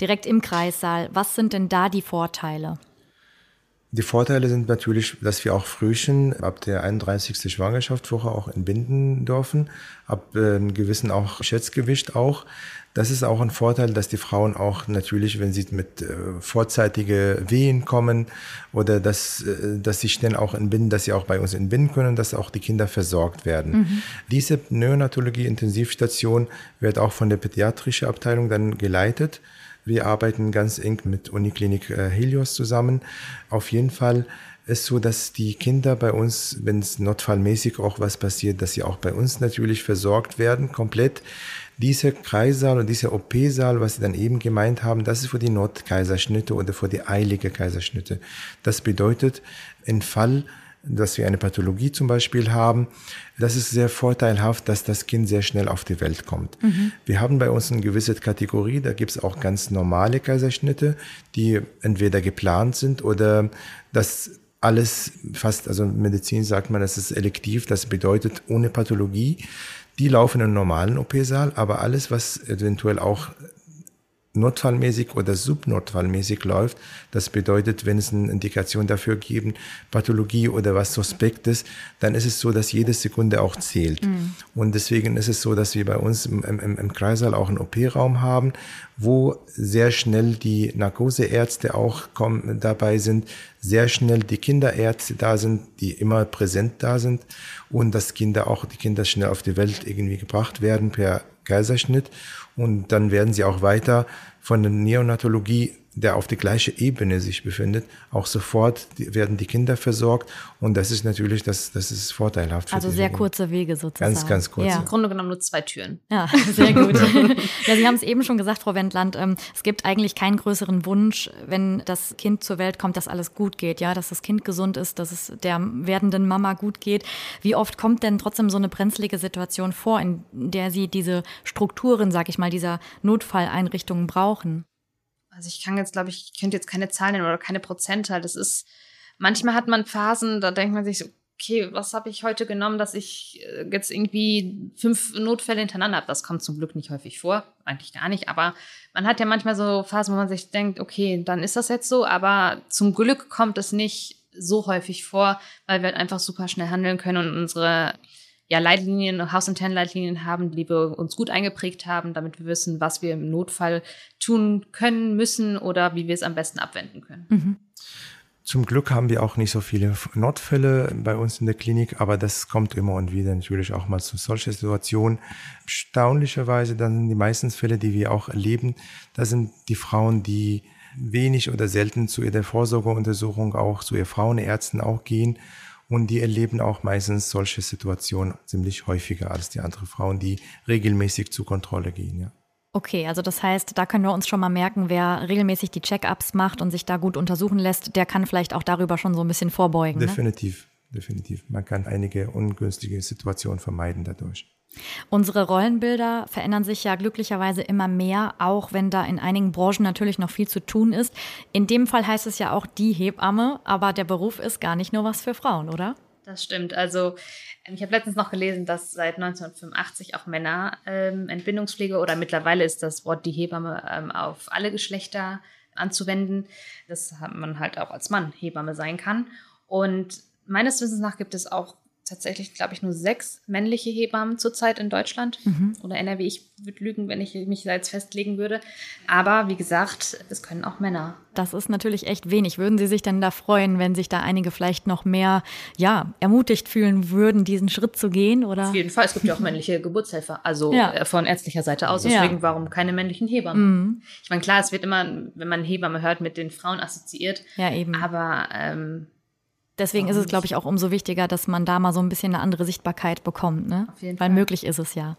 direkt im Kreissaal. Was sind denn da die Vorteile? Die Vorteile sind natürlich, dass wir auch Frühchen ab der 31. Schwangerschaftswoche auch entbinden dürfen, ab äh, einem gewissen auch Schätzgewicht auch. Das ist auch ein Vorteil, dass die Frauen auch natürlich, wenn sie mit äh, vorzeitige Wehen kommen oder dass, äh, dass sie schnell auch entbinden, dass sie auch bei uns entbinden können, dass auch die Kinder versorgt werden. Mhm. Diese Neonatologie-Intensivstation wird auch von der pädiatrischen Abteilung dann geleitet. Wir arbeiten ganz eng mit Uniklinik äh, Helios zusammen. Auf jeden Fall ist so, dass die Kinder bei uns, wenn es notfallmäßig auch was passiert, dass sie auch bei uns natürlich versorgt werden, komplett. Dieser Kreissaal und dieser OP-Saal, was Sie dann eben gemeint haben, das ist für die Notkaiserschnitte oder für die eilige Kaiserschnitte. Das bedeutet, im Fall dass wir eine Pathologie zum Beispiel haben, das ist sehr vorteilhaft, dass das Kind sehr schnell auf die Welt kommt. Mhm. Wir haben bei uns eine gewisse Kategorie, da gibt es auch ganz normale Kaiserschnitte, die entweder geplant sind oder das alles fast, also Medizin sagt man, das ist elektiv, das bedeutet ohne Pathologie. Die laufen im normalen OP-Saal, aber alles, was eventuell auch notfallmäßig oder subnotfallmäßig läuft. Das bedeutet, wenn es eine Indikation dafür geben, Pathologie oder was suspekt ist, dann ist es so, dass jede Sekunde auch zählt. Mhm. Und deswegen ist es so, dass wir bei uns im, im, im Kreissaal auch einen OP-Raum haben, wo sehr schnell die Narkoseärzte auch kommen, dabei sind, sehr schnell die Kinderärzte da sind, die immer präsent da sind und dass Kinder auch, die Kinder schnell auf die Welt irgendwie gebracht werden per Kaiserschnitt. Und dann werden sie auch weiter von der Neonatologie der auf die gleiche Ebene sich befindet, auch sofort werden die Kinder versorgt und das ist natürlich, das, das ist vorteilhaft. also sehr kurze Wege sozusagen. Ganz, ganz kurz. Ja. Im Grunde genommen nur zwei Türen. Ja, sehr gut. ja, Sie haben es eben schon gesagt, Frau Wendland, ähm, es gibt eigentlich keinen größeren Wunsch, wenn das Kind zur Welt kommt, dass alles gut geht, ja, dass das Kind gesund ist, dass es der werdenden Mama gut geht. Wie oft kommt denn trotzdem so eine brenzlige Situation vor, in der Sie diese Strukturen, sag ich mal, dieser Notfalleinrichtungen brauchen? Also ich kann jetzt, glaube ich, ich könnte jetzt keine Zahlen nennen oder keine Prozentzahl. Das ist, manchmal hat man Phasen, da denkt man sich so, okay, was habe ich heute genommen, dass ich äh, jetzt irgendwie fünf Notfälle hintereinander habe. Das kommt zum Glück nicht häufig vor, eigentlich gar nicht. Aber man hat ja manchmal so Phasen, wo man sich denkt, okay, dann ist das jetzt so. Aber zum Glück kommt es nicht so häufig vor, weil wir halt einfach super schnell handeln können und unsere ja, Leitlinien, Haus- und Leitlinien haben, die wir uns gut eingeprägt haben, damit wir wissen, was wir im Notfall tun können, müssen oder wie wir es am besten abwenden können. Mhm. Zum Glück haben wir auch nicht so viele Notfälle bei uns in der Klinik, aber das kommt immer und wieder natürlich auch mal zu solchen Situationen. Erstaunlicherweise dann die meisten Fälle, die wir auch erleben, da sind die Frauen, die wenig oder selten zu ihrer Vorsorgeuntersuchung auch zu ihren Frauenärzten auch gehen und die erleben auch meistens solche Situationen ziemlich häufiger als die anderen Frauen, die regelmäßig zur Kontrolle gehen, ja. Okay, also das heißt, da können wir uns schon mal merken, wer regelmäßig die Check-ups macht und sich da gut untersuchen lässt, der kann vielleicht auch darüber schon so ein bisschen vorbeugen. Definitiv. Ne? definitiv. Man kann einige ungünstige Situationen vermeiden dadurch. Unsere Rollenbilder verändern sich ja glücklicherweise immer mehr, auch wenn da in einigen Branchen natürlich noch viel zu tun ist. In dem Fall heißt es ja auch die Hebamme, aber der Beruf ist gar nicht nur was für Frauen, oder? Das stimmt. Also ähm, ich habe letztens noch gelesen, dass seit 1985 auch Männer ähm, Entbindungspflege oder mittlerweile ist das Wort die Hebamme ähm, auf alle Geschlechter anzuwenden, dass man halt auch als Mann Hebamme sein kann. Und meines Wissens nach gibt es auch tatsächlich, glaube ich, nur sechs männliche Hebammen zurzeit in Deutschland. Mhm. Oder NRW. Ich würde lügen, wenn ich mich da jetzt festlegen würde. Aber wie gesagt, es können auch Männer. Das ist natürlich echt wenig. Würden Sie sich denn da freuen, wenn sich da einige vielleicht noch mehr, ja, ermutigt fühlen würden, diesen Schritt zu gehen? Oder? Auf jeden Fall. Es gibt ja auch männliche Geburtshelfer. Also ja. Äh, von ärztlicher Seite aus. Deswegen, ja. warum keine männlichen Hebammen? Mhm. Ich meine, klar, es wird immer, wenn man Hebamme hört, mit den Frauen assoziiert. Ja, eben. Aber ähm, Deswegen ist es, glaube ich, auch umso wichtiger, dass man da mal so ein bisschen eine andere Sichtbarkeit bekommt, ne? Auf jeden Weil Fall. möglich ist es ja.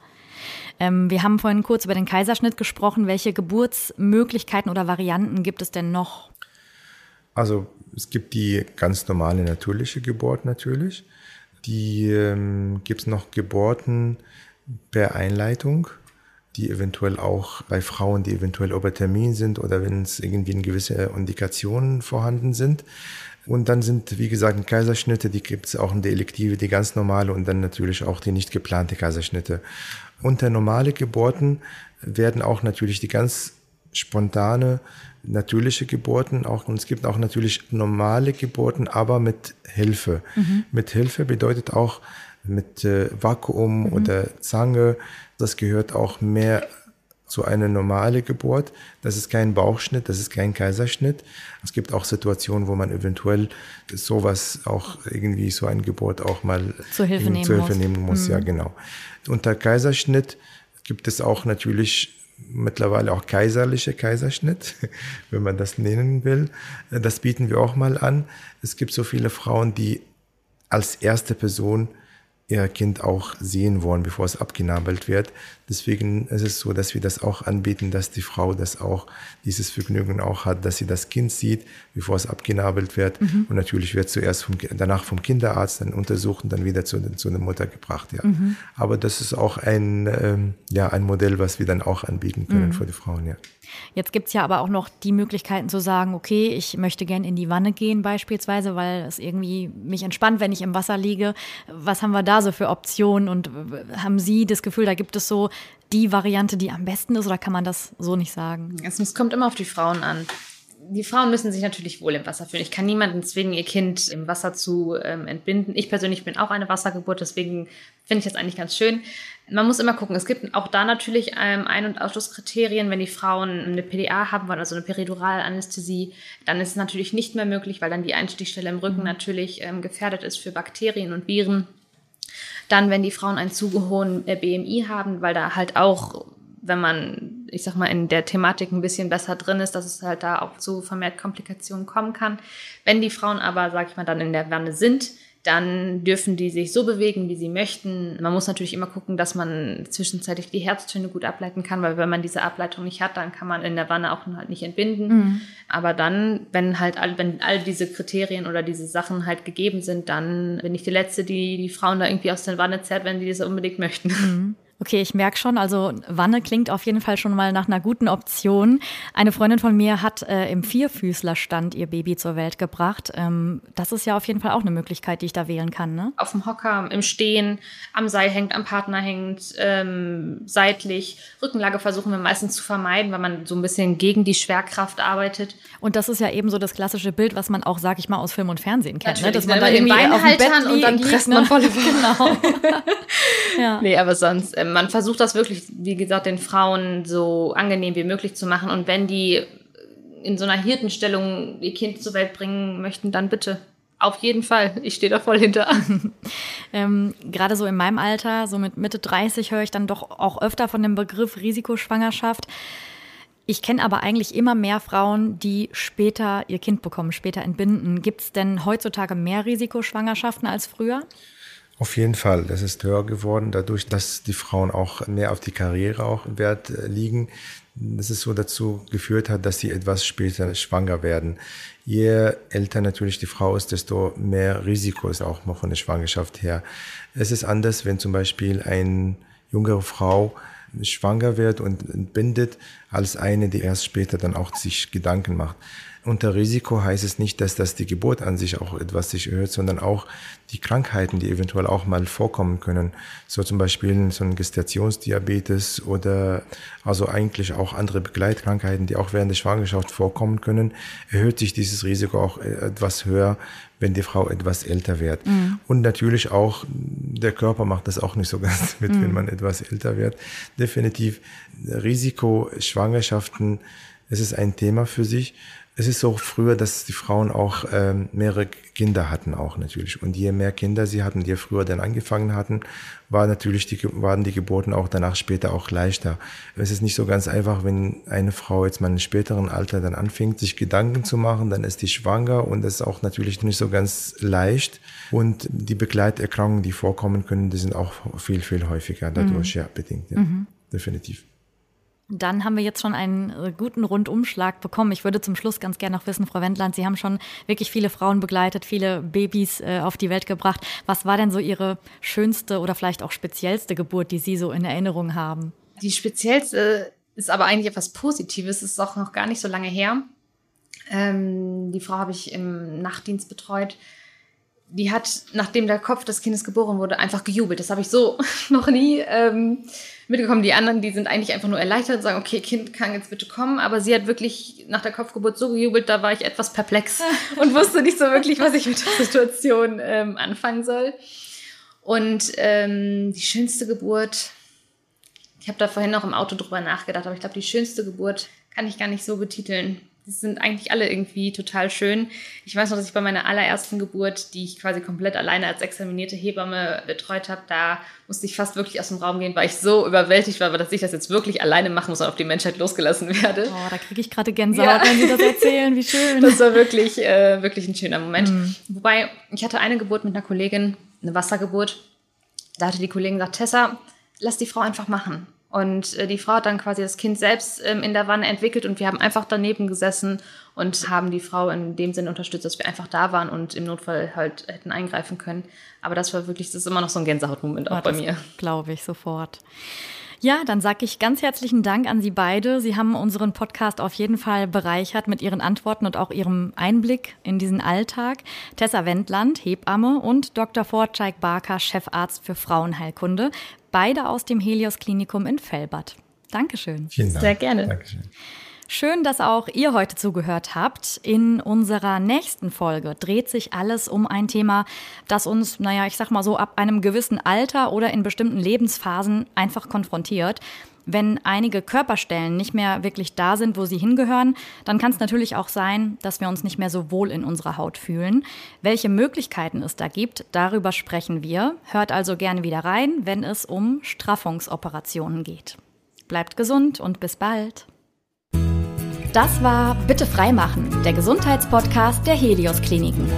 Ähm, wir haben vorhin kurz über den Kaiserschnitt gesprochen. Welche Geburtsmöglichkeiten oder Varianten gibt es denn noch? Also es gibt die ganz normale natürliche Geburt natürlich. Die ähm, gibt es noch Geburten per Einleitung, die eventuell auch bei Frauen, die eventuell über Termin sind oder wenn es irgendwie gewisse Indikationen vorhanden sind. Und dann sind, wie gesagt, Kaiserschnitte, die gibt es auch in der Elektive, die ganz normale und dann natürlich auch die nicht geplante Kaiserschnitte. Unter normale Geburten werden auch natürlich die ganz spontane, natürliche Geburten auch, und es gibt auch natürlich normale Geburten, aber mit Hilfe. Mhm. Mit Hilfe bedeutet auch mit äh, Vakuum mhm. oder Zange. Das gehört auch mehr so eine normale Geburt. Das ist kein Bauchschnitt, das ist kein Kaiserschnitt. Es gibt auch Situationen, wo man eventuell sowas auch irgendwie so eine Geburt auch mal zur Hilfe nehmen zur Hilfe muss. Nehmen muss. Mhm. Ja, genau. Unter Kaiserschnitt gibt es auch natürlich mittlerweile auch kaiserliche Kaiserschnitt, wenn man das nennen will. Das bieten wir auch mal an. Es gibt so viele Frauen, die als erste Person ihr Kind auch sehen wollen, bevor es abgenabelt wird. Deswegen ist es so, dass wir das auch anbieten, dass die Frau das auch, dieses Vergnügen auch hat, dass sie das Kind sieht, bevor es abgenabelt wird. Mhm. Und natürlich wird zuerst vom, danach vom Kinderarzt dann untersucht und dann wieder zu, zu der Mutter gebracht. Ja. Mhm. Aber das ist auch ein, ähm, ja, ein Modell, was wir dann auch anbieten können mhm. für die Frauen. Ja. Jetzt gibt es ja aber auch noch die Möglichkeiten zu sagen, okay, ich möchte gern in die Wanne gehen beispielsweise, weil es irgendwie mich entspannt, wenn ich im Wasser liege. Was haben wir da so für Optionen und haben Sie das Gefühl, da gibt es so die Variante, die am besten ist oder kann man das so nicht sagen? Es kommt immer auf die Frauen an die Frauen müssen sich natürlich wohl im Wasser fühlen. Ich kann niemanden zwingen, ihr Kind im Wasser zu ähm, entbinden. Ich persönlich bin auch eine Wassergeburt, deswegen finde ich das eigentlich ganz schön. Man muss immer gucken, es gibt auch da natürlich ähm, Ein- und Ausschlusskriterien. Wenn die Frauen eine PDA haben wollen, also eine Periduralanästhesie, dann ist es natürlich nicht mehr möglich, weil dann die Einstichstelle im Rücken mhm. natürlich ähm, gefährdet ist für Bakterien und Viren. Dann, wenn die Frauen einen zu hohen äh, BMI haben, weil da halt auch wenn man, ich sag mal, in der Thematik ein bisschen besser drin ist, dass es halt da auch zu vermehrt Komplikationen kommen kann. Wenn die Frauen aber, sag ich mal, dann in der Wanne sind, dann dürfen die sich so bewegen, wie sie möchten. Man muss natürlich immer gucken, dass man zwischenzeitlich die Herztöne gut ableiten kann, weil wenn man diese Ableitung nicht hat, dann kann man in der Wanne auch halt nicht entbinden. Mhm. Aber dann, wenn halt all, wenn all diese Kriterien oder diese Sachen halt gegeben sind, dann bin ich die Letzte, die die Frauen da irgendwie aus der Wanne zerrt, wenn die das unbedingt möchten. Mhm. Okay, ich merke schon, also Wanne klingt auf jeden Fall schon mal nach einer guten Option. Eine Freundin von mir hat äh, im Vierfüßlerstand ihr Baby zur Welt gebracht. Ähm, das ist ja auf jeden Fall auch eine Möglichkeit, die ich da wählen kann, ne? Auf dem Hocker, im Stehen, am Seil hängt, am Partner hängt, ähm, seitlich. Rückenlage versuchen wir meistens zu vermeiden, weil man so ein bisschen gegen die Schwerkraft arbeitet. Und das ist ja eben so das klassische Bild, was man auch, sag ich mal, aus Film und Fernsehen kennt, ne? Dass man da irgendwie auf dem Bett liegt, und dann presst man voll Genau. ja. Nee, aber sonst ähm, man versucht das wirklich, wie gesagt, den Frauen so angenehm wie möglich zu machen. Und wenn die in so einer Hirtenstellung ihr Kind zur Welt bringen möchten, dann bitte. Auf jeden Fall. Ich stehe da voll hinter. ähm, Gerade so in meinem Alter, so mit Mitte 30, höre ich dann doch auch öfter von dem Begriff Risikoschwangerschaft. Ich kenne aber eigentlich immer mehr Frauen, die später ihr Kind bekommen, später entbinden. Gibt es denn heutzutage mehr Risikoschwangerschaften als früher? Auf jeden Fall, das ist höher geworden, dadurch, dass die Frauen auch mehr auf die Karriere auch Wert äh, liegen. dass es so dazu geführt hat, dass sie etwas später schwanger werden. Je älter natürlich die Frau ist, desto mehr Risiko ist auch noch von der Schwangerschaft her. Es ist anders, wenn zum Beispiel eine jüngere Frau schwanger wird und entbindet, als eine, die erst später dann auch sich Gedanken macht. Unter Risiko heißt es nicht, dass das die Geburt an sich auch etwas sich erhöht, sondern auch die Krankheiten, die eventuell auch mal vorkommen können. So zum Beispiel so ein Gestationsdiabetes oder also eigentlich auch andere Begleitkrankheiten, die auch während der Schwangerschaft vorkommen können, erhöht sich dieses Risiko auch etwas höher, wenn die Frau etwas älter wird. Mhm. Und natürlich auch, der Körper macht das auch nicht so ganz mit, mhm. wenn man etwas älter wird. Definitiv Risiko Schwangerschaften, es ist ein Thema für sich. Es ist so früher, dass die Frauen auch ähm, mehrere Kinder hatten auch natürlich. Und je mehr Kinder sie hatten, je früher dann angefangen hatten, war natürlich die, waren die Geburten auch danach später auch leichter. Es ist nicht so ganz einfach, wenn eine Frau jetzt mal im späteren Alter dann anfängt, sich Gedanken zu machen, dann ist die schwanger und das ist auch natürlich nicht so ganz leicht. Und die Begleiterkrankungen, die vorkommen können, die sind auch viel, viel häufiger dadurch, mhm. ja, bedingt, ja. Mhm. Definitiv. Dann haben wir jetzt schon einen äh, guten Rundumschlag bekommen. Ich würde zum Schluss ganz gerne noch wissen, Frau Wendland, Sie haben schon wirklich viele Frauen begleitet, viele Babys äh, auf die Welt gebracht. Was war denn so Ihre schönste oder vielleicht auch speziellste Geburt, die Sie so in Erinnerung haben? Die speziellste ist aber eigentlich etwas Positives, ist auch noch gar nicht so lange her. Ähm, die Frau habe ich im Nachtdienst betreut. Die hat, nachdem der Kopf des Kindes geboren wurde, einfach gejubelt. Das habe ich so noch nie. Ähm, mitgekommen. Die anderen, die sind eigentlich einfach nur erleichtert und sagen, okay, Kind kann jetzt bitte kommen. Aber sie hat wirklich nach der Kopfgeburt so gejubelt, da war ich etwas perplex und wusste nicht so wirklich, was ich mit der Situation ähm, anfangen soll. Und ähm, die schönste Geburt, ich habe da vorhin noch im Auto drüber nachgedacht, aber ich glaube, die schönste Geburt kann ich gar nicht so betiteln die sind eigentlich alle irgendwie total schön. Ich weiß noch, dass ich bei meiner allerersten Geburt, die ich quasi komplett alleine als examinierte Hebamme betreut habe, da musste ich fast wirklich aus dem Raum gehen, weil ich so überwältigt war, dass ich das jetzt wirklich alleine machen muss und auf die Menschheit losgelassen werde. Oh, da kriege ich gerade Gänsehaut, ja. wenn Sie das erzählen, wie schön. Das war wirklich, äh, wirklich ein schöner Moment. Mhm. Wobei, ich hatte eine Geburt mit einer Kollegin, eine Wassergeburt. Da hatte die Kollegin gesagt, Tessa, lass die Frau einfach machen. Und äh, die Frau hat dann quasi das Kind selbst ähm, in der Wanne entwickelt und wir haben einfach daneben gesessen und haben die Frau in dem Sinne unterstützt, dass wir einfach da waren und im Notfall halt hätten eingreifen können. Aber das war wirklich, das ist immer noch so ein Gänsehautmoment auch oh, bei mir. Glaube ich sofort. Ja, dann sage ich ganz herzlichen Dank an Sie beide. Sie haben unseren Podcast auf jeden Fall bereichert mit Ihren Antworten und auch Ihrem Einblick in diesen Alltag. Tessa Wendland, Hebamme und Dr. Fortscheik Barker, Chefarzt für Frauenheilkunde beide aus dem Helios Klinikum in Fellbad. Dankeschön. Vielen Dank. Sehr gerne. Dankeschön. Schön, dass auch ihr heute zugehört habt. In unserer nächsten Folge dreht sich alles um ein Thema, das uns, naja, ich sag mal so, ab einem gewissen Alter oder in bestimmten Lebensphasen einfach konfrontiert. Wenn einige Körperstellen nicht mehr wirklich da sind, wo sie hingehören, dann kann es natürlich auch sein, dass wir uns nicht mehr so wohl in unserer Haut fühlen. Welche Möglichkeiten es da gibt, darüber sprechen wir. Hört also gerne wieder rein, wenn es um Straffungsoperationen geht. Bleibt gesund und bis bald. Das war Bitte freimachen, der Gesundheitspodcast der Helios Kliniken.